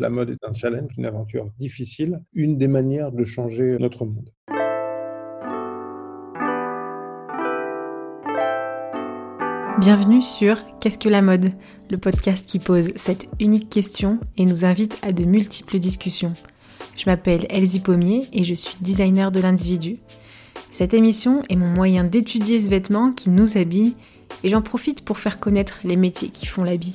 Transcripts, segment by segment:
La mode est un challenge, une aventure difficile, une des manières de changer notre monde. Bienvenue sur Qu'est-ce que la mode? Le podcast qui pose cette unique question et nous invite à de multiples discussions. Je m'appelle Elsie Pommier et je suis designer de l'individu. Cette émission est mon moyen d'étudier ce vêtement qui nous habille et j'en profite pour faire connaître les métiers qui font l'habit.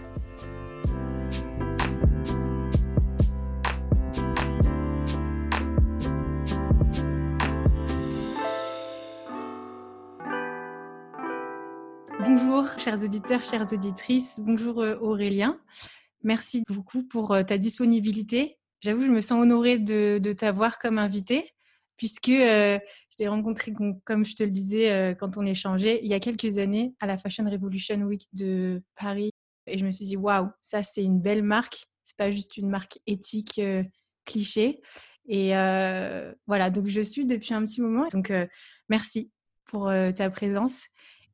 Bonjour chers auditeurs, chères auditrices, bonjour euh, Aurélien. Merci beaucoup pour euh, ta disponibilité j'avoue, je me sens honorée de, t'avoir comme invité, puisque euh, je t'ai rencontré, comme je te le disais quand on échangeait, il y a quelques années à la Fashion Revolution Week de Paris. Et je me suis dit, waouh, ça c'est une belle marque. C'est pas juste une marque éthique cliché. Et voilà, donc je suis depuis un petit moment. Donc merci pour ta présence.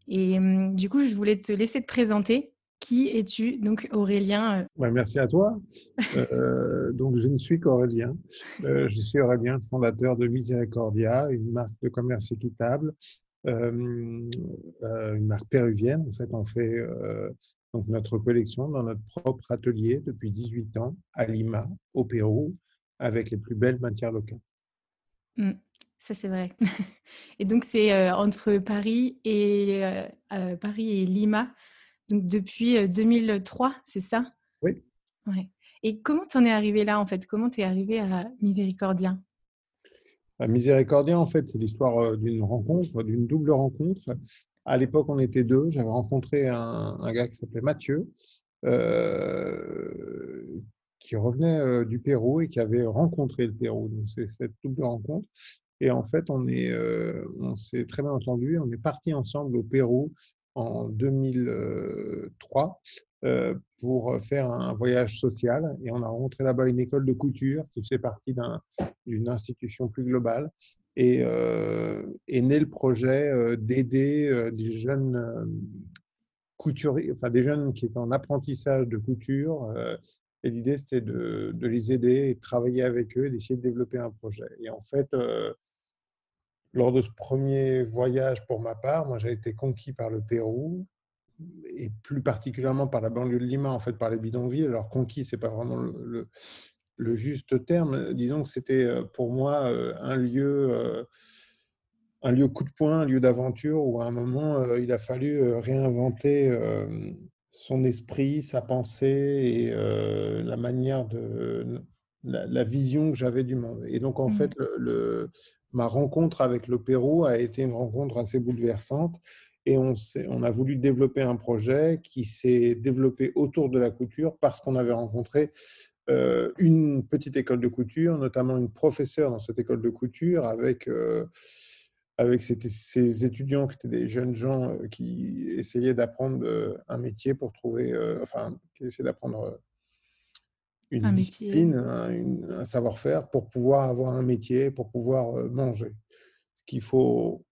Et du coup, je voulais te laisser te présenter qui es-tu, donc Aurélien euh? Merci à toi. Euh, donc, je ne suis qu'Aurélien. Euh, je suis Aurélien, fondateur de Miséricordia, une marque de commerce équitable, une marque péruvienne. En fait, on fait donc notre collection dans notre propre atelier depuis 18 ans à Lima, au Pérou, avec les plus belles matières locales. Mmh, ça, c'est vrai. Et donc, c'est entre Paris et, Paris et Lima donc depuis 2003, c'est ça? Oui. Ouais. Et comment tu en es arrivé là, en fait? Comment tu es arrivé à Miséricordien? À Miséricordien, en fait, c'est l'histoire d'une rencontre, d'une double rencontre. À l'époque, on était deux. J'avais rencontré un, gars qui s'appelait Mathieu, euh, qui revenait du Pérou et qui avait rencontré le Pérou. Donc, c'est cette double rencontre. Et en fait, on est, on s'est très bien entendu. On est parti ensemble au Pérou en 2003 euh, pour faire un voyage social et on a rencontré là-bas une école de couture qui faisait partie d'une institution plus globale et euh, est né le projet euh, d'aider des jeunes couturiers, enfin des jeunes qui étaient en apprentissage de couture. et l'idée, c'était de, les aider et de travailler avec eux, d'essayer de développer un projet. Et en fait, lors de ce premier voyage pour ma part, moi j'ai été conquis par le Pérou et plus particulièrement par la banlieue de Lima, en fait par les bidonvilles. Alors conquis, c'est pas vraiment le, juste terme. Disons que c'était euh, pour moi euh, un lieu, euh, un lieu coup de poing, un lieu d'aventure où à un moment il a fallu réinventer son esprit, sa pensée et la manière de la, vision que j'avais du monde. Et donc en mmh. fait le ma rencontre avec le Pérou a été une rencontre assez bouleversante et on, a voulu développer un projet qui s'est développé autour de la couture parce qu'on avait rencontré euh, une petite école de couture, notamment une professeure dans cette école de couture avec, euh, avec ces, étudiants qui étaient des jeunes gens euh, qui essayaient d'apprendre un métier pour trouver, enfin, qui essayaient d'apprendre une discipline, un, savoir-faire pour pouvoir avoir un métier, pour pouvoir euh, manger. Ce qu'il faut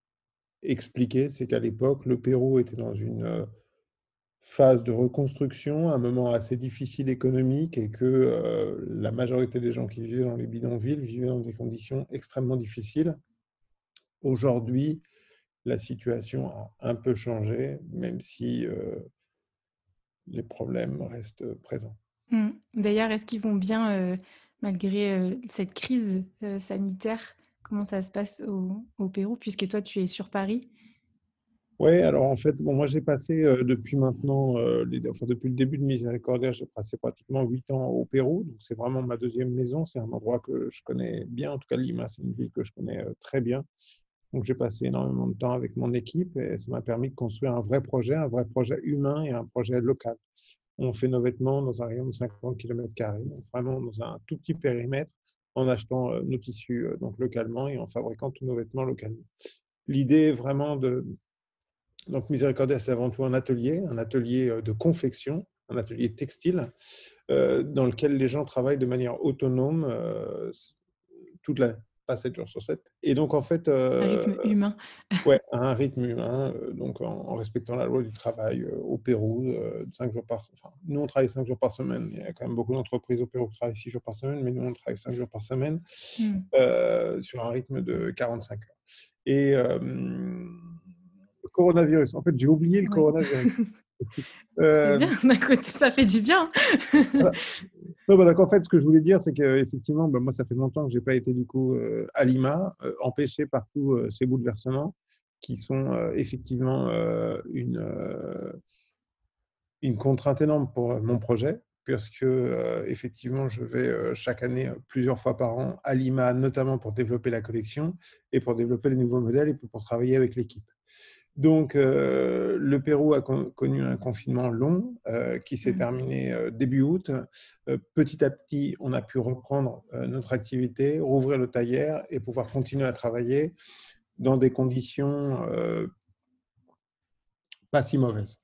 expliquer, c'est qu'à l'époque, le Pérou était dans une euh, phase de reconstruction, un moment assez difficile économique et que euh, la majorité des gens qui vivaient dans les bidonvilles vivaient dans des conditions extrêmement difficiles. Aujourd'hui, la situation a un peu changé, même si les problèmes restent présents. Mmh. D'ailleurs, est-ce qu'ils vont bien euh, malgré euh, cette crise euh, sanitaire? Comment ça se passe au, Pérou, puisque toi, tu es sur Paris? Oui, alors en fait, bon, moi j'ai passé depuis maintenant, enfin, depuis le début de Miséricordia, j'ai passé pratiquement huit ans au Pérou. Donc c'est vraiment ma deuxième maison. C'est un endroit que je connais bien. En tout cas, Lima, c'est une ville que je connais très bien. Donc j'ai passé énormément de temps avec mon équipe et ça m'a permis de construire un vrai projet, un vrai projet humain et un projet local on fait nos vêtements dans un rayon de 50 km, vraiment dans un tout petit périmètre, en achetant euh, nos tissus euh, donc localement et en fabriquant tous nos vêtements localement. L'idée est vraiment de, Donc, Miséricordia, c'est avant tout un atelier, un atelier de confection, un atelier textile, dans lequel les gens travaillent de manière autonome toute la, pas 7 jours sur 7. Et donc, en fait. un rythme humain. ouais, un rythme humain, donc en, respectant la loi du travail au Pérou, 5 jours par enfin, Nous, on travaille 5 jours par semaine. Il y a quand même beaucoup d'entreprises au Pérou qui travaillent 6 jours par semaine, mais nous, on travaille 5 jours par semaine mmh. sur un rythme de 45 heures. Et le coronavirus, en fait, j'ai oublié le coronavirus. Euh, bien, ça fait du bien. donc en fait, ce que je voulais dire, c'est qu'effectivement, ben, moi, ça fait longtemps que je n'ai pas été du coup euh, à Lima, euh, empêché par tous ces bouleversements qui sont effectivement une, une contrainte énorme pour mon projet, puisque effectivement, je vais chaque année, plusieurs fois par an, à Lima, notamment pour développer la collection et pour développer les nouveaux modèles et pour travailler avec l'équipe. Donc, euh, le Pérou a connu un confinement long euh, qui s'est mmh. terminé euh, début août. petit à petit, on a pu reprendre notre activité, rouvrir le tailleur et pouvoir continuer à travailler dans des conditions pas si mauvaises.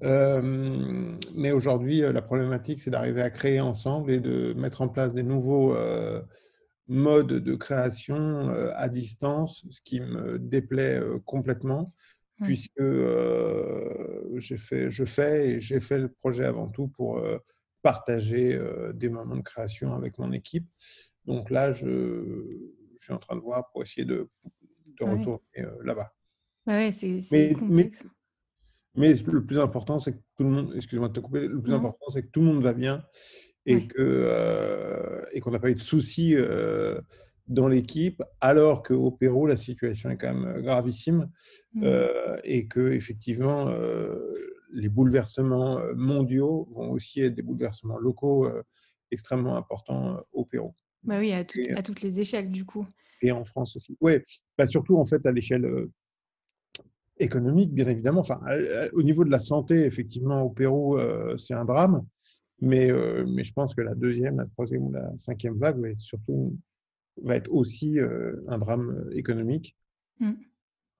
mais aujourd'hui, la problématique, c'est d'arriver à créer ensemble et de mettre en place des nouveaux modes de création à distance, ce qui me déplaît complètement puisque j'ai fait, je fais et j'ai fait le projet avant tout pour partager des moments de création avec mon équipe. Donc là, je, suis en train de voir pour essayer de, de retourner là-bas. Ouais, c'est complexe. Mais, le plus important, c'est que tout le monde, excusez-moi de te couper, le plus important, c'est que tout le monde va bien et que et qu'on n'a pas eu de soucis dans l'équipe, alors qu'au Pérou, la situation est quand même euh, gravissime mmh. euh, et que effectivement, euh, les bouleversements mondiaux vont aussi être des bouleversements locaux extrêmement importants au Pérou. Bah oui, à, toutes les échelles du coup. Et en France aussi. Oui, bah surtout en fait à l'échelle économique, bien évidemment. Enfin, au niveau de la santé, effectivement, au Pérou, c'est un drame. Mais, mais je pense que la deuxième, la troisième ou la cinquième vague va être surtout va être aussi un drame économique. Mmh.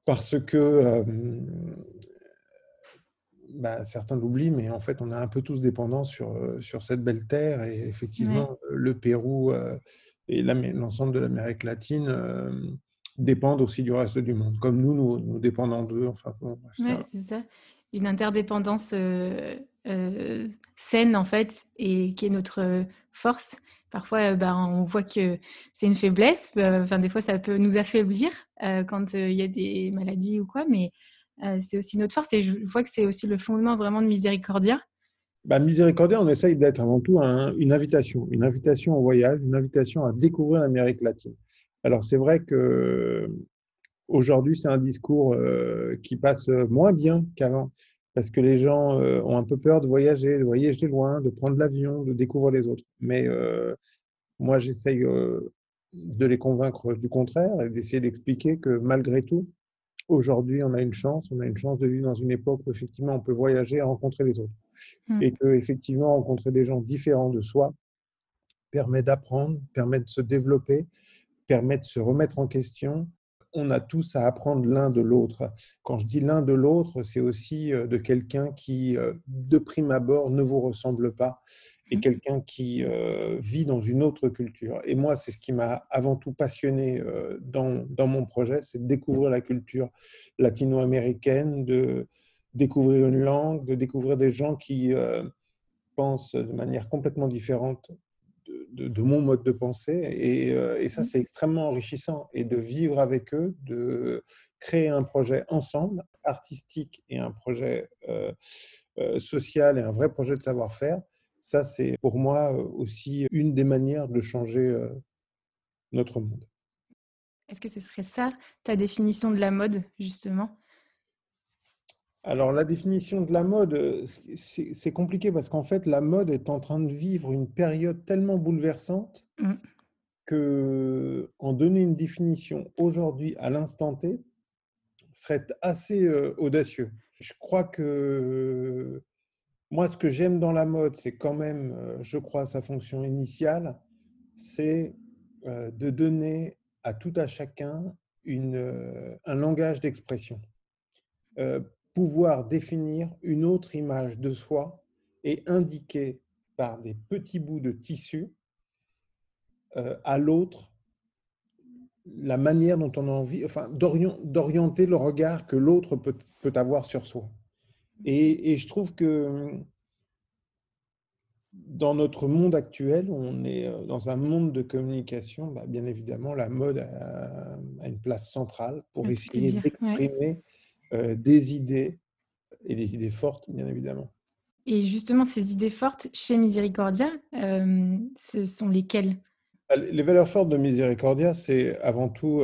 Parce que bah, certains l'oublient, mais en fait, on est un peu tous dépendants sur, sur cette belle terre. Et effectivement, le Pérou et l'ensemble de l'Amérique latine dépendent aussi du reste du monde, comme nous, nous, nous dépendons d'eux. Enfin, c'est ça. Une interdépendance saine, en fait, et qui est notre force. Parfois, ben, on voit que c'est une faiblesse. Bah, enfin, des fois, ça peut nous affaiblir quand il y a des maladies ou quoi, mais c'est aussi notre force. Et je vois que c'est aussi le fondement vraiment de Miséricordia. Bah, Miséricordia, on essaye d'être avant tout une invitation, une invitation au voyage, une invitation à découvrir l'Amérique latine. Alors, c'est vrai que aujourd'hui, c'est un discours qui passe moins bien qu'avant parce que les gens euh, ont un peu peur de voyager, de voyager loin, de prendre l'avion, de découvrir les autres. Mais euh, moi, j'essaye euh, de les convaincre du contraire et d'essayer d'expliquer que malgré tout, aujourd'hui, on a une chance, on a une chance de vivre dans une époque où effectivement on peut voyager et rencontrer les autres. Mmh. Et que effectivement rencontrer des gens différents de soi permet d'apprendre, permet de se développer, permet de se remettre en question, on a tous à apprendre l'un de l'autre. Quand je dis l'un de l'autre, c'est aussi euh, de quelqu'un qui, euh, de prime abord, ne vous ressemble pas et mmh. quelqu'un qui euh, vit dans une autre culture. Et moi, c'est ce qui m'a avant tout passionné dans, dans mon projet, c'est de découvrir la culture latino-américaine, de découvrir une langue, de découvrir des gens qui pensent de manière complètement différente de, mon mode de pensée. Et, euh, et ça, mmh. c'est extrêmement enrichissant. Et de vivre avec eux, de créer un projet ensemble, artistique et un projet euh, euh, social et un vrai projet de savoir-faire, ça, c'est pour moi aussi une des manières de changer notre monde. Est-ce que ce serait ça, ta définition de la mode, justement? Alors, la définition de la mode, euh, c'est compliqué parce qu'en fait, la mode est en train de vivre une période tellement bouleversante mmh. que en donner une définition aujourd'hui, à l'instant T, serait assez euh, audacieux. Je crois que moi, ce que j'aime dans la mode, c'est quand même, euh, je crois, sa fonction initiale, c'est de donner à tout à chacun une, un langage d'expression pouvoir définir une autre image de soi et indiquer par des petits bouts de tissu euh, à l'autre la manière dont on a envie, enfin, d'orienter le regard que l'autre peut, peut, avoir sur soi. Et, et, je trouve que dans notre monde actuel, on est euh, dans un monde de communication, bah, bien évidemment, la mode a, une place centrale pour essayer d'exprimer euh, des idées et des idées fortes, bien évidemment. Et justement, ces idées fortes chez Miséricordia, euh, ce sont lesquelles? Bah, Les valeurs fortes de Miséricordia, c'est avant tout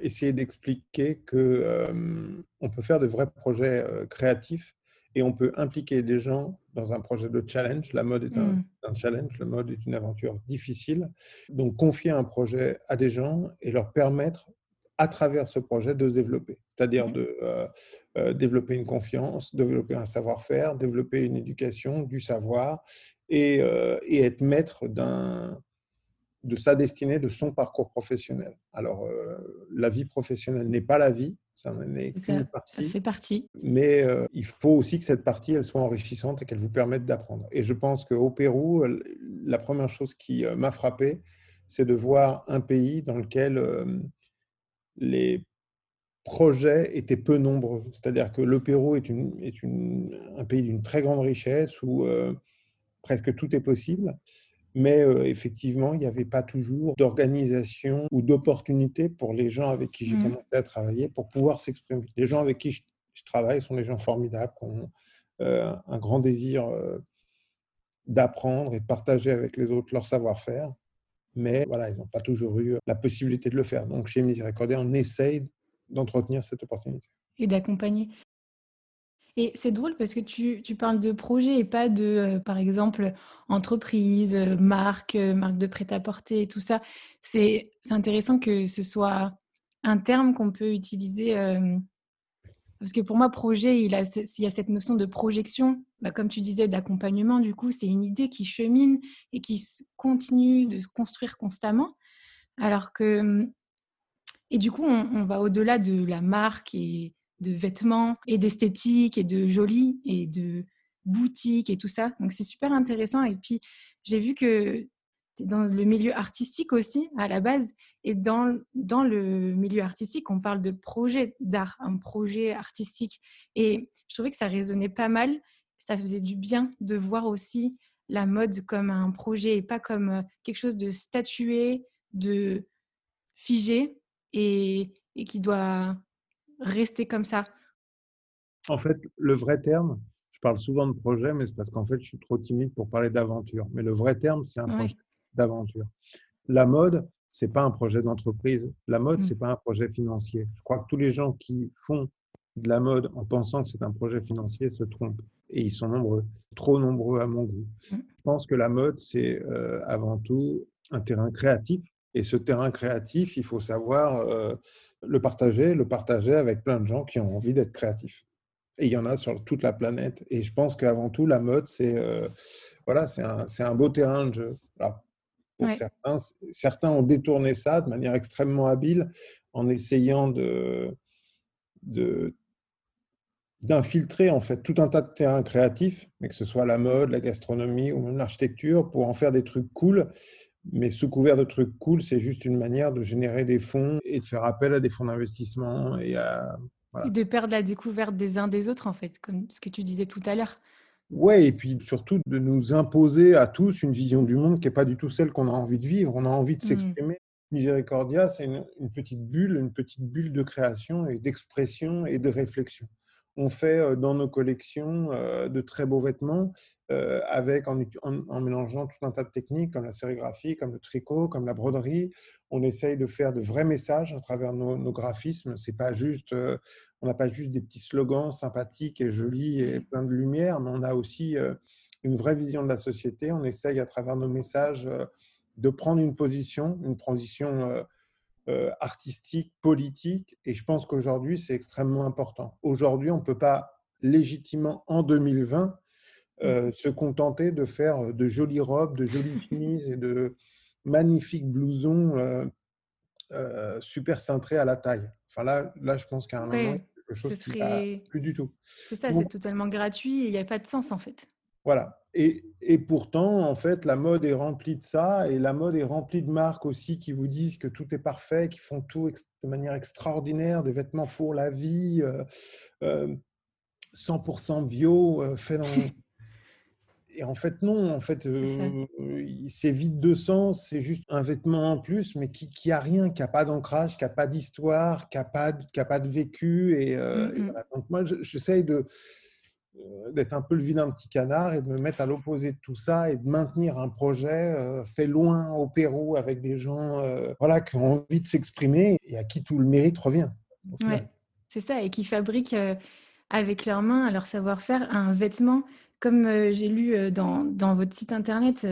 essayer d'expliquer que on peut faire de vrais projets créatifs et on peut impliquer des gens dans un projet de challenge. La mode est un, mm. challenge, la mode est une aventure difficile. Donc, confier un projet à des gens et leur permettre, à travers ce projet, de se développer. C'est-à-dire mm. de euh, euh, développer une confiance, développer un savoir-faire, développer une éducation, du savoir et, euh, et être maître de sa destinée, de son parcours professionnel. Alors, la vie professionnelle n'est pas la vie, ça en est qu'une partie. Ça fait partie. Mais il faut aussi que cette partie, elle soit enrichissante et qu'elle vous permette d'apprendre. Et je pense qu'au Pérou, la première chose qui m'a frappé, c'est de voir un pays dans lequel les projets étaient peu nombreux. C'est-à-dire que le Pérou est, une, est une, un pays d'une très grande richesse où presque tout est possible. Mais effectivement, il n'y avait pas toujours d'organisation ou d'opportunité pour les gens avec qui j'ai mmh. commencé à travailler pour pouvoir s'exprimer. Les gens avec qui je, travaille sont des gens formidables, qui ont un grand désir d'apprendre et de partager avec les autres leur savoir-faire. Mais voilà, ils n'ont pas toujours eu la possibilité de le faire. Donc chez Miséricordia, on essaye d'entretenir cette opportunité. Et d'accompagner. Et c'est drôle parce que tu, tu, parles de projet et pas de, euh, par exemple, entreprise, euh, marque, euh, marque de prêt-à-porter tout ça. C'est intéressant que ce soit un terme qu'on peut utiliser. Parce que pour moi, projet, il, y a cette notion de projection, bah, comme tu disais, d'accompagnement. Du coup, c'est une idée qui chemine et qui continue de se construire constamment. Alors que. Et du coup, on, on va au-delà de la marque et de vêtements et d'esthétique et de joli et de boutique et tout ça. Donc c'est super intéressant. Et puis j'ai vu que dans le milieu artistique aussi à la base. Et dans, dans le milieu artistique, on parle de projet d'art, un projet artistique. Et je trouvais que ça résonnait pas mal. Ça faisait du bien de voir aussi la mode comme un projet et pas comme euh, quelque chose de statué, de figé et, et qui doit rester comme ça En fait, le vrai terme, je parle souvent de projet, mais c'est parce qu'en fait, je suis trop timide pour parler d'aventure. Mais le vrai terme, c'est un projet d'aventure. La mode, c'est pas un projet d'entreprise. La mode, mmh. c'est pas un projet financier. Je crois que tous les gens qui font de la mode en pensant que c'est un projet financier se trompent. Et ils sont nombreux, trop nombreux à mon goût. Mmh. Je pense que la mode, c'est euh, avant tout un terrain créatif. Et ce terrain créatif, il faut savoir euh, le partager, le partager avec plein de gens qui ont envie d'être créatifs. Et il y en a sur toute la planète. Et je pense qu'avant tout, la mode, c'est euh, voilà, c'est un, un, beau terrain de jeu. Pour certains, certains ont détourné ça de manière extrêmement habile en essayant de, de d'infiltrer en fait tout un tas de terrains créatifs, mais que ce soit la mode, la gastronomie ou même l'architecture, pour en faire des trucs cool mais sous couvert de trucs cool, c'est juste une manière de générer des fonds et de faire appel à des fonds d'investissement et à. de perdre la découverte des uns des autres, en fait, comme ce que tu disais tout à l'heure. Ouais, et puis surtout de nous imposer à tous une vision du monde qui n'est pas du tout celle qu'on a envie de vivre. On a envie de mmh. s'exprimer. Miséricordia, c'est une, petite bulle, une petite bulle de création et d'expression et de réflexion on fait dans nos collections de très beaux vêtements avec en, mélangeant tout un tas de techniques comme la sérigraphie, comme le tricot, comme la broderie. On essaye de faire de vrais messages à travers nos, graphismes. C'est pas juste, on n'a pas juste des petits slogans sympathiques et jolis et pleins de lumière, mais on a aussi une vraie vision de la société. On essaye à travers nos messages de prendre une position, une position artistique, politique, et je pense qu'aujourd'hui, c'est extrêmement important. Aujourd'hui, on ne peut pas légitimement, en 2020, euh, mmh. se contenter de faire de jolies robes, de jolies chemises et de magnifiques blousons euh, super cintrés à la taille. Enfin là, là je pense qu'à un moment, quelque chose qui serait... plus du tout. C'est ça, c'est totalement gratuit et il n'y a pas de sens en fait. Voilà. Et, et, pourtant, en fait, la mode est remplie de ça et la mode est remplie de marques aussi qui vous disent que tout est parfait, qui font tout de manière extraordinaire, des vêtements pour la vie, 100% bio, fait dans et en fait, non. En fait, euh, c'est vide de sens. C'est juste un vêtement en plus, mais qui, qui a rien, qui a pas d'ancrage, qui a pas d'histoire, qui a pas, qui a pas de vécu. Et, euh, donc moi, j'essaye de euh, d'être un peu le vilain petit canard et de me mettre à l'opposé de tout ça et de maintenir un projet fait loin au Pérou avec des gens voilà, qui ont envie de s'exprimer et à qui tout le mérite revient. Ouais, c'est ça, et qui fabriquent avec leurs mains, leur savoir-faire, un vêtement comme j'ai lu dans, dans, votre site internet,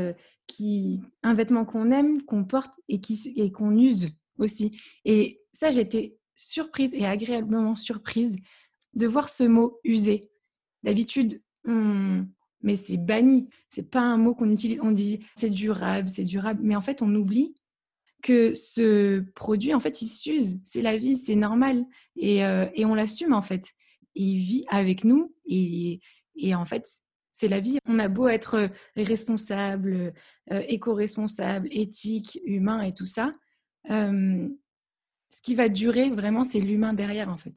qui, un vêtement qu'on aime, qu'on porte et qu'on use aussi. Et ça, j'étais surprise et agréablement surprise de voir ce mot usé. D'habitude, mais c'est banni. C'est pas un mot qu'on utilise. On dit c'est durable, c'est durable. Mais en fait, on oublie que ce produit, en fait, il s'use. C'est la vie, c'est normal. Et, et on l'assume, en fait. Il vit avec nous. Et, et en fait, c'est la vie. On a beau être euh, responsable, euh, éco-responsable, éthique, humain et tout ça. ce qui va durer vraiment, c'est l'humain derrière, en fait.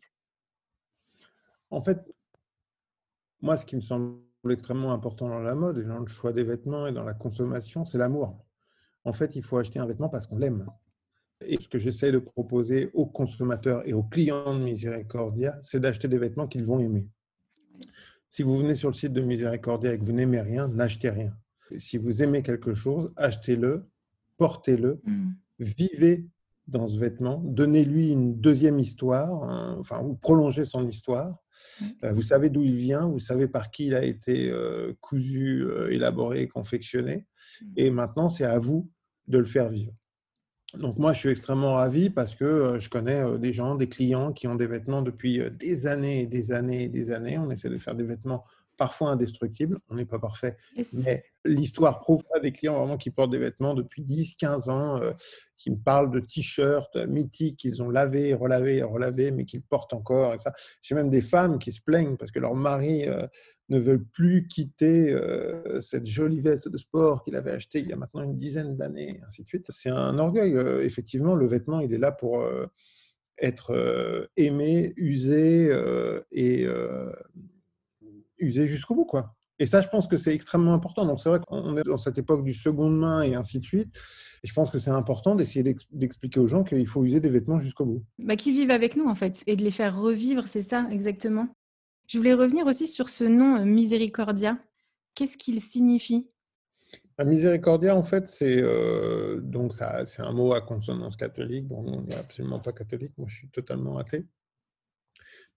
En fait, moi, ce qui me semble extrêmement important dans la mode et dans le choix des vêtements et dans la consommation, c'est l'amour. En fait, il faut acheter un vêtement parce qu'on l'aime. Et ce que j'essaie de proposer aux consommateurs et aux clients de Miséricordia, c'est d'acheter des vêtements qu'ils vont aimer. Si vous venez sur le site de Miséricordia et que vous n'aimez rien, n'achetez rien. Si vous aimez quelque chose, achetez-le, portez-le, mm. vivez dans ce vêtement, donnez-lui une deuxième histoire, enfin, ou prolongez son histoire. Mm. Euh, vous savez d'où il vient, vous savez par qui il a été euh, cousu, euh, élaboré, confectionné. Mm. Et maintenant, c'est à vous de le faire vivre. Donc moi, je suis extrêmement ravi parce que euh, je connais des gens, des clients qui ont des vêtements depuis des années et des années et des années. On essaie de faire des vêtements parfois indestructibles. On n'est pas parfait. Mais l'histoire prouve ça des clients vraiment qui portent des vêtements depuis 10, 15 ans, qui me parlent de t-shirts mythiques qu'ils ont lavés, relavés, relavés, mais qu'ils portent encore. J'ai même des femmes qui se plaignent parce que leur mari ne veulent plus quitter euh, cette jolie veste de sport qu'il avait achetée il y a maintenant une dizaine d'années, ainsi de suite. C'est un orgueil. Euh, effectivement, le vêtement, il est là pour euh, être aimé, usé et usé jusqu'au bout, quoi. Et ça, je pense que c'est extrêmement important. Donc, c'est vrai qu'on est dans cette époque du seconde main et ainsi de suite. Et je pense que c'est important d'essayer d'expliquer aux gens qu'il faut user des vêtements jusqu'au bout. Bah, qui vivent avec nous, en fait, et de les faire revivre, c'est ça, exactement. Je voulais revenir aussi sur ce nom euh, Miséricordia. Qu'est-ce qu'il signifie? La Miséricordia, en fait, c'est euh, donc ça, c'est un mot à consonance catholique. Bon, on n'est absolument pas catholique. Moi, je suis totalement athée.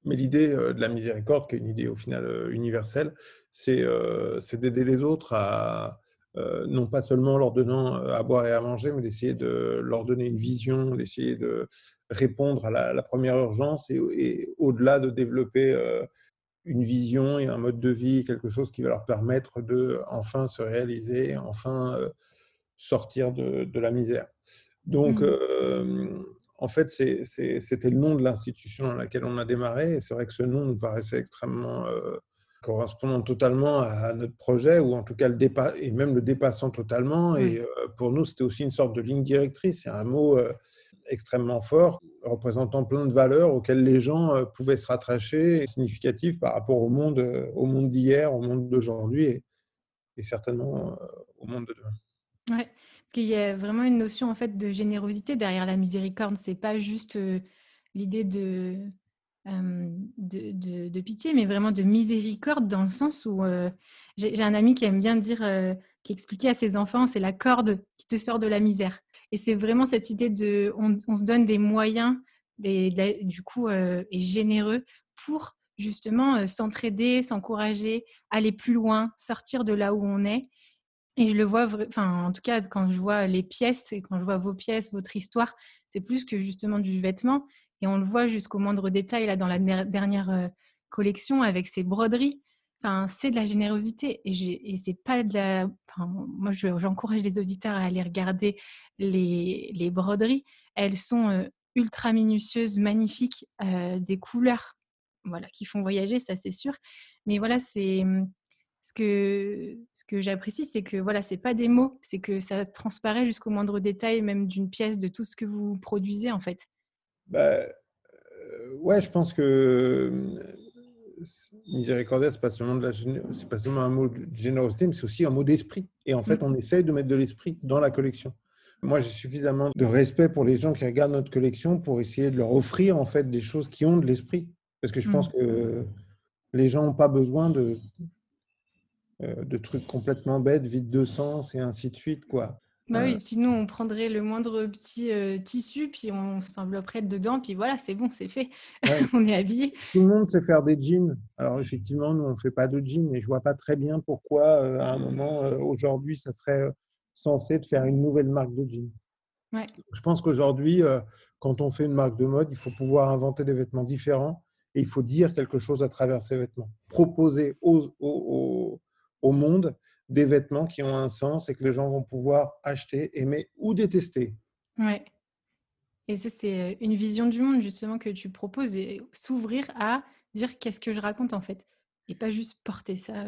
Mais l'idée euh, de la miséricorde, qui est une idée au final universelle, c'est d'aider les autres à, non pas seulement leur donnant à boire et à manger, mais d'essayer de leur donner une vision, d'essayer de répondre à la, première urgence et, et au-delà de développer une vision et un mode de vie, quelque chose qui va leur permettre de enfin se réaliser, enfin euh, sortir de, la misère. Donc, mmh. Euh, en fait, c'était le nom de l'institution dans laquelle on a démarré. Et c'est vrai que ce nom nous paraissait extrêmement euh, correspondant totalement à notre projet, ou en tout cas le et même le dépassant totalement. Et pour nous, c'était aussi une sorte de ligne directrice. C'est un mot extrêmement fort, représentant plein de valeurs auxquelles les gens euh, pouvaient se rattacher, significatif par rapport au monde, euh, au monde d'hier, au monde d'aujourd'hui et, certainement euh, au monde de demain. Ouais, parce qu'il y a vraiment une notion en fait de générosité derrière la miséricorde. C'est pas juste l'idée de, pitié, mais vraiment de miséricorde dans le sens où j'ai un ami qui aime bien dire, qui expliquait à ses enfants, c'est la corde qui te sort de la misère. Et c'est vraiment cette idée de, on, se donne des moyens, des, du coup, euh, et généreux pour justement euh, s'entraider, s'encourager, aller plus loin, sortir de là où on est. Et je le vois, enfin, en tout cas, quand je vois les pièces quand je vois vos pièces, votre histoire, c'est plus que justement du vêtement. Et on le voit jusqu'au moindre détail là dans la dernière euh, collection avec ces broderies c'est de la générosité et, et c'est pas de la. moi, j'encourage les auditeurs à aller regarder les, broderies. Elles sont ultra minutieuses, magnifiques, des couleurs voilà, qui font voyager, ça c'est sûr. Mais voilà, c'est ce que, ce que j'apprécie, c'est que voilà, c'est pas des mots, c'est que ça transparaît jusqu'au moindre détail, même d'une pièce, de tout ce que vous produisez en fait. Bah, ouais, je pense que miséricordia, c'est pas seulement de la c'est pas seulement un mot de générosité, mais c'est aussi un mot d'esprit. Et en fait, mmh. on essaye de mettre de l'esprit dans la collection. Moi, j'ai suffisamment de respect pour les gens qui regardent notre collection pour essayer de leur offrir en fait des choses qui ont de l'esprit. Parce que je pense mmh. que les gens n'ont pas besoin de, euh, de trucs complètement bêtes, vides de sens et ainsi de suite. Quoi. Bah oui, sinon on prendrait le moindre petit euh, tissu, puis on s'envelopperait dedans, puis voilà, c'est bon, c'est fait. on est habillé. Tout le monde sait faire des jeans. Alors effectivement, nous, on ne fait pas de jeans, mais je vois pas très bien pourquoi, euh, à un moment, aujourd'hui, ça serait censé de faire une nouvelle marque de jeans. Je pense qu'aujourd'hui, quand on fait une marque de mode, il faut pouvoir inventer des vêtements différents et il faut dire quelque chose à travers ces vêtements. Proposer au, au, au monde des vêtements qui ont un sens et que les gens vont pouvoir acheter, aimer ou détester. Ouais. Et ça, c'est une vision du monde justement que tu proposes et s'ouvrir à dire qu'est-ce que je raconte en fait et pas juste porter ça.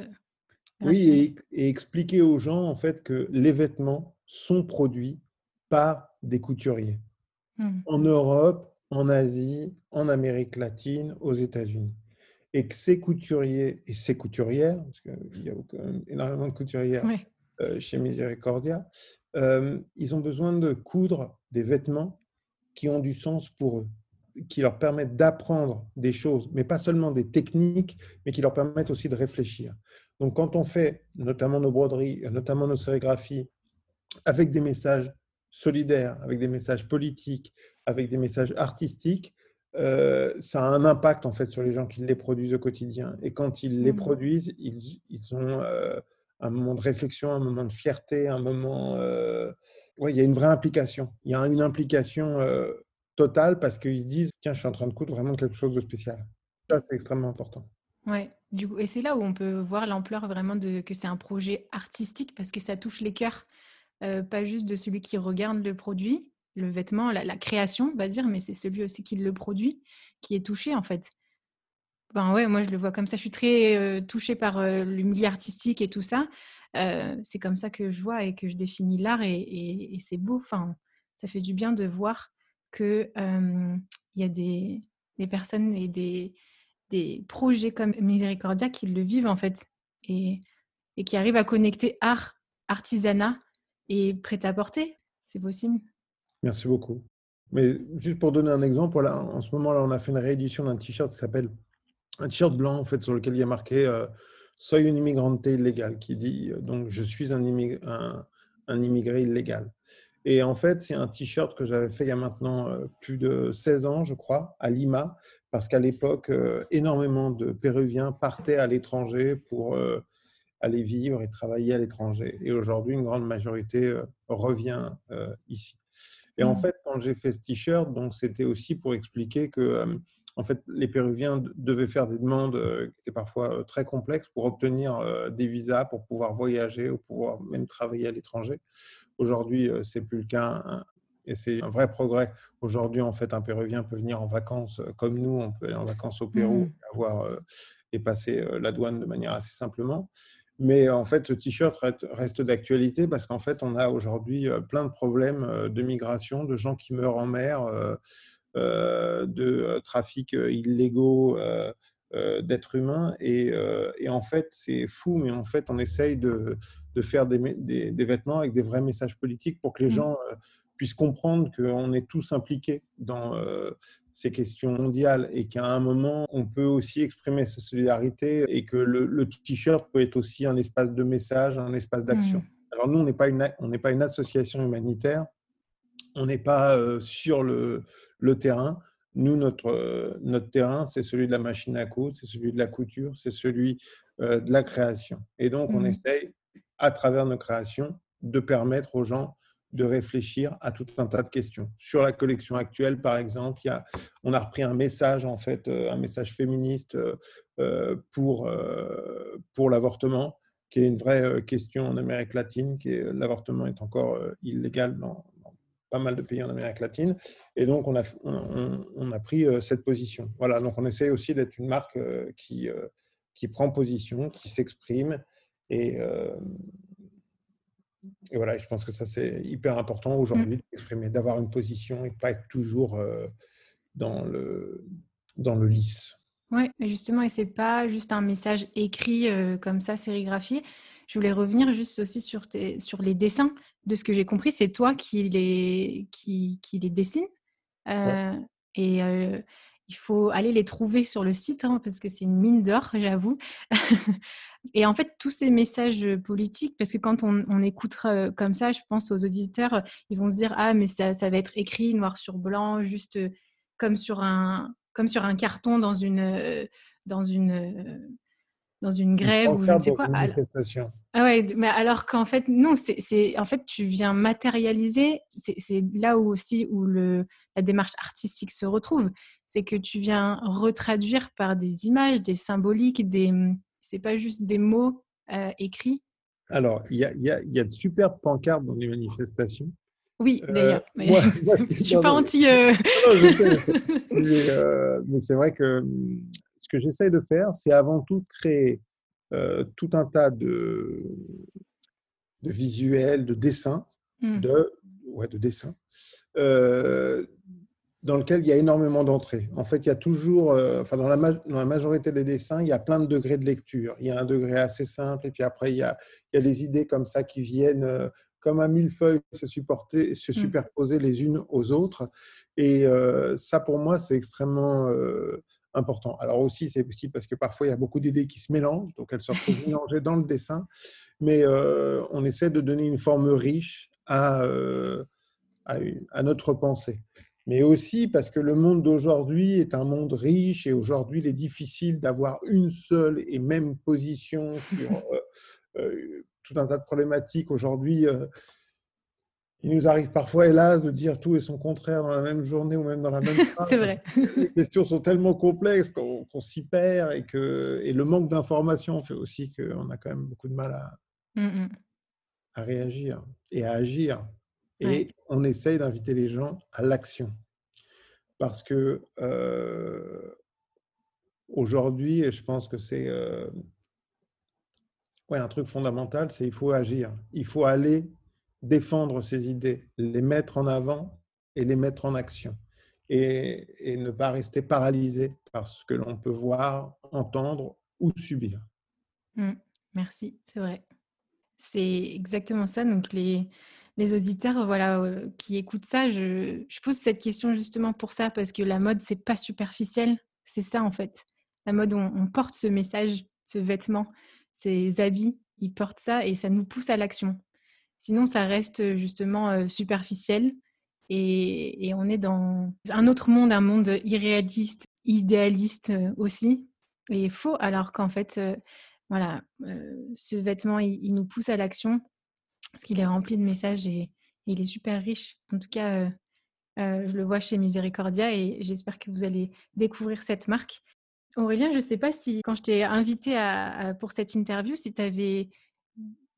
Oui, et, expliquer aux gens en fait que les vêtements sont produits par des couturiers mmh. en Europe, en Asie, en Amérique latine, aux États-Unis et que ces couturiers et ces couturières, parce qu'il y a quand même énormément de couturières euh, chez Misericordia, euh, ils ont besoin de coudre des vêtements qui ont du sens pour eux, qui leur permettent d'apprendre des choses, mais pas seulement des techniques, mais qui leur permettent aussi de réfléchir. Donc quand on fait notamment nos broderies, notamment nos sérigraphies, avec des messages solidaires, avec des messages politiques, avec des messages artistiques, euh, ça a un impact en fait sur les gens qui les produisent au quotidien. Et quand ils les mmh. produisent, ils, ils ont euh, un moment de réflexion, un moment de fierté, un moment. Euh... il y a une vraie implication. Il y a une implication euh, totale parce qu'ils se disent tiens, je suis en train de coudre vraiment quelque chose de spécial. Ça, c'est extrêmement important. Ouais, du coup, et c'est là où on peut voir l'ampleur vraiment de que c'est un projet artistique parce que ça touche les cœurs, pas juste de celui qui regarde le produit, le vêtement, la, création, on va dire, mais c'est celui aussi qui le produit, qui est touché en fait. Ben ouais, moi je le vois comme ça. Je suis très euh, touchée par euh, artistique et tout ça. Euh, c'est comme ça que je vois et que je définis l'art et, c'est beau. Enfin, ça fait du bien de voir que il y a des, personnes et des, des projets comme Miséricordia qui le vivent en fait et, et qui arrivent à connecter art, artisanat et prêt-à-porter. C'est possible. Merci beaucoup. Mais juste pour donner un exemple, voilà, en ce moment-là, on a fait une réédition d'un t-shirt qui s'appelle un t-shirt blanc, en fait, sur lequel il y a marqué euh, Soy une immigrante illégale, qui dit euh, donc je suis un, immigré illégal. Et en fait, c'est un t-shirt que j'avais fait il y a maintenant euh, plus de 16 ans, je crois, à Lima, parce qu'à l'époque, énormément de Péruviens partaient à l'étranger pour aller vivre et travailler à l'étranger. Et aujourd'hui, une grande majorité revient ici. Et en mmh. fait, quand j'ai fait ce t-shirt, donc c'était aussi pour expliquer que en fait, les Péruviens devaient faire des demandes qui étaient parfois très complexes pour obtenir des visas, pour pouvoir voyager ou pouvoir même travailler à l'étranger. Aujourd'hui, c'est plus le cas hein, et c'est un vrai progrès. Aujourd'hui, en fait, un Péruvien peut venir en vacances comme nous, on peut aller en vacances au Pérou mmh. et, avoir, et passer la douane de manière assez simplement. Mais en fait, ce t-shirt reste d'actualité parce qu'en fait, on a aujourd'hui euh, plein de problèmes euh, de migration, de gens qui meurent en mer, euh, de trafic illégaux d'êtres humains. Et, en fait, c'est fou, mais en fait, on essaye de, faire des, vêtements avec des vrais messages politiques pour que les mmh. gens puissent comprendre qu'on est tous impliqués dans ces questions mondiales et qu'à un moment, on peut aussi exprimer sa solidarité et que le, t-shirt peut être aussi un espace de message, un espace d'action. Mmh. Alors nous, on n'est pas, une, on pas une association humanitaire, on n'est pas euh, sur le, le, terrain. Nous, notre, euh, notre terrain, c'est celui de la machine à coudre, c'est celui de la couture, c'est celui euh, de la création. Et donc, on mmh. essaye, à travers nos créations, de permettre aux gens de réfléchir à tout un tas de questions. Sur la collection actuelle, par exemple, il y a, on a repris un message, en fait, euh, un message féministe euh, euh, pour, pour l'avortement, qui est une vraie question en Amérique latine, qui l'avortement est encore illégal dans, pas mal de pays en Amérique latine. Et donc, on a, on, a pris cette position. Voilà, donc on essaie aussi d'être une marque qui, qui prend position, qui s'exprime. Et, et, voilà, je pense que ça, c'est hyper important aujourd'hui mmh. d'exprimer, d'avoir une position et pas être toujours dans, le, dans le lisse. Oui, justement, et c'est pas juste un message écrit comme ça, sérigraphié. Je voulais revenir juste aussi sur, tes, sur les dessins. De ce que j'ai compris, c'est toi qui les, qui, qui les dessines. Euh, et euh, il faut aller les trouver sur le site hein, parce que c'est une mine d'or, j'avoue. et en fait, tous ces messages politiques, parce que quand on, écoute euh, comme ça, je pense aux auditeurs, ils vont se dire Ah, mais ça, ça va être écrit noir sur blanc, juste comme sur un, comme sur un carton dans une, dans une dans une grève ou je ne sais quoi. Ah ouais, mais alors qu'en fait, non, c'est en fait, tu viens matérialiser. C'est là où aussi où le, la démarche artistique se retrouve. C'est que tu viens retraduire par des images, des symboliques, des. C'est pas juste des mots euh, écrits. Alors, il y a, y, a, y a, de superbes pancartes dans les manifestations. Oui, euh, d'ailleurs. mais je ne suis pas anti. Euh... Non, je sais, mais, euh, mais c'est vrai que ce que j'essaye de faire, c'est avant tout créer euh, tout un tas de, de visuels, de dessins, mmh. de, ouais, de dessins, euh, dans lequel il y a énormément d'entrées. En fait, il y a toujours, euh, enfin, dans la, dans la, majorité des dessins, il y a plein de degrés de lecture. Il y a un degré assez simple, et puis après, il y a, il y a des idées comme ça qui viennent comme un millefeuille se, supporter, se mmh. superposer les unes aux autres. Et ça, pour moi, c'est extrêmement important. Alors aussi, c'est aussi parce que parfois, il y a beaucoup d'idées qui se mélangent, donc elles se retrouvent mélangées dans le dessin, mais euh, on essaie de donner une forme riche à, euh, à, notre pensée. Mais aussi parce que le monde d'aujourd'hui est un monde riche et aujourd'hui, il est difficile d'avoir une seule et même position sur euh, tout un tas de problématiques. Aujourd'hui, il nous arrive parfois, hélas, de dire tout et son contraire dans la même journée ou même dans la même C'est vrai. Les questions sont tellement complexes qu'on s'y perd et que et le manque d'information fait aussi qu'on a quand même beaucoup de mal à, mmh, mmh. à réagir et à agir. Et on essaye d'inviter les gens à l'action. Parce que euh, aujourd'hui, et je pense que c'est euh, ouais, un truc fondamental, c'est il faut agir. Il faut aller défendre ses idées, les mettre en avant et les mettre en action. Et, ne pas rester paralysé par ce que l'on peut voir, entendre ou subir. Mmh. merci, c'est vrai. C'est exactement ça. Donc les, les auditeurs voilà, euh, qui écoutent ça, je, pose cette question justement pour ça, parce que la mode, c'est pas superficiel. C'est ça en fait. La mode, on, on porte ce message, ce vêtement, ces habits, ils portent ça et ça nous pousse à l'action. Sinon, ça reste justement superficiel et, on est dans un autre monde, un monde irréaliste, idéaliste aussi et faux, alors qu'en fait, voilà, ce vêtement, il, nous pousse à l'action parce qu'il est rempli de messages et, il est super riche. En tout cas, je le vois chez Miséricordia et j'espère que vous allez découvrir cette marque. Aurélien, je ne sais pas si, quand je t'ai invité pour cette interview, si tu avais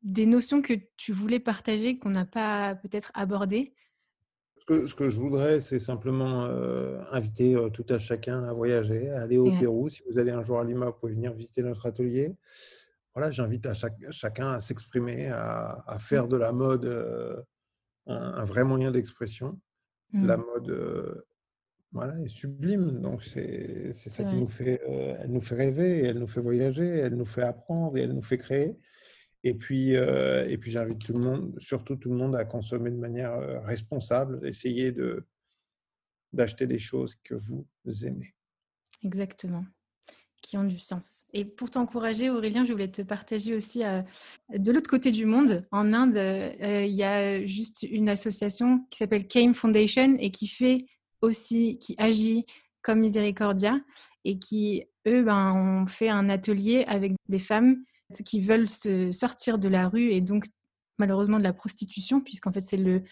des notions que tu voulais partager qu'on n'a pas peut-être abordées? Ce que, je voudrais, c'est simplement euh, inviter euh, tout à chacun à voyager, à aller au Pérou. Si vous allez un jour à Lima, vous pouvez venir visiter notre atelier. Voilà, j'invite à chacun à s'exprimer, à, faire de la mode euh, un, vrai moyen d'expression. La mmh. mode voilà, est sublime. Donc, c'est ça qui nous fait, elle nous fait rêver, elle nous fait voyager, elle nous fait apprendre et elle nous fait créer. Et puis, euh, et puis j'invite tout le monde, surtout tout le monde, à consommer de manière euh, responsable, essayer de d'acheter des choses que vous aimez. Exactement, qui ont du sens. Et pour t'encourager, Aurélien, je voulais te partager aussi euh, de l'autre côté du monde, en Inde, il y a juste une association qui s'appelle Came Foundation et qui fait aussi, qui agit comme Miséricordia et qui, eux, ben, ont fait un atelier avec des femmes qui veulent se sortir de la rue et donc malheureusement de la prostitution, puisqu'en fait c'est le,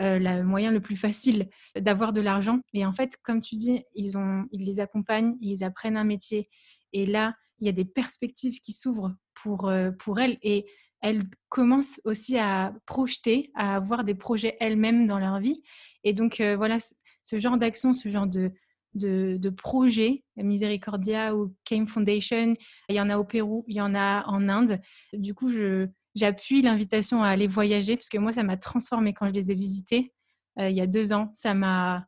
euh, moyen le plus facile d'avoir de l'argent. Et en fait, comme tu dis, ils, ont, ils les accompagnent, ils apprennent un métier. Et là, il y a des perspectives qui s'ouvrent pour, euh, pour elles. Et elles commencent aussi à projeter, à avoir des projets elles-mêmes dans leur vie. Et donc, voilà, ce genre d'action, ce genre de, de, de projets, Misericordia ou Came Foundation, il y en a au Pérou, il y en a en Inde. Du coup, j'appuie l'invitation à aller voyager parce que moi, ça m'a transformé quand je les ai visités il y a deux ans. Ça m'a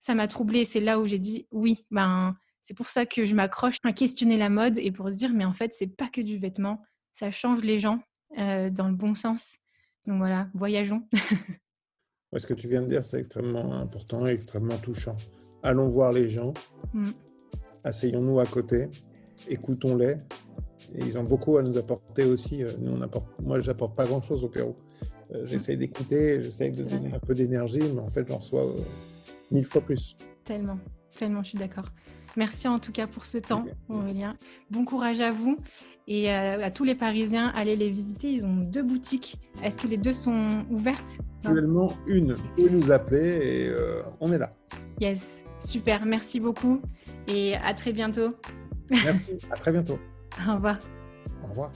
ça m'a troublée. C'est là où j'ai dit oui, ben c'est pour ça que je m'accroche à questionner la mode et pour dire, mais en fait, c'est pas que du vêtement, ça change les gens euh, dans le bon sens. Donc voilà, voyageons. Ce que tu viens de dire, c'est extrêmement important et extrêmement touchant. Allons voir les gens, mm. asseyons-nous à côté, écoutons-les. Et ils ont beaucoup à nous apporter aussi. Euh, nous, on apporte, moi, j'apporte pas grand-chose au Pérou. Euh, j'essaie d'écouter, j'essaie de donner un peu d'énergie, mais en fait, j'en reçois mille fois plus. Tellement, tellement, je suis d'accord. Merci en tout cas pour ce temps, Aurélien. Bon courage à vous et euh, à, tous les Parisiens, allez les visiter. Ils ont deux boutiques. Est-ce que les deux sont ouvertes? Actuellement, une. Vous pouvez nous appeler et euh, on est là. Yes, super. Merci beaucoup et à très bientôt. Merci. à très bientôt. Au revoir. Au revoir.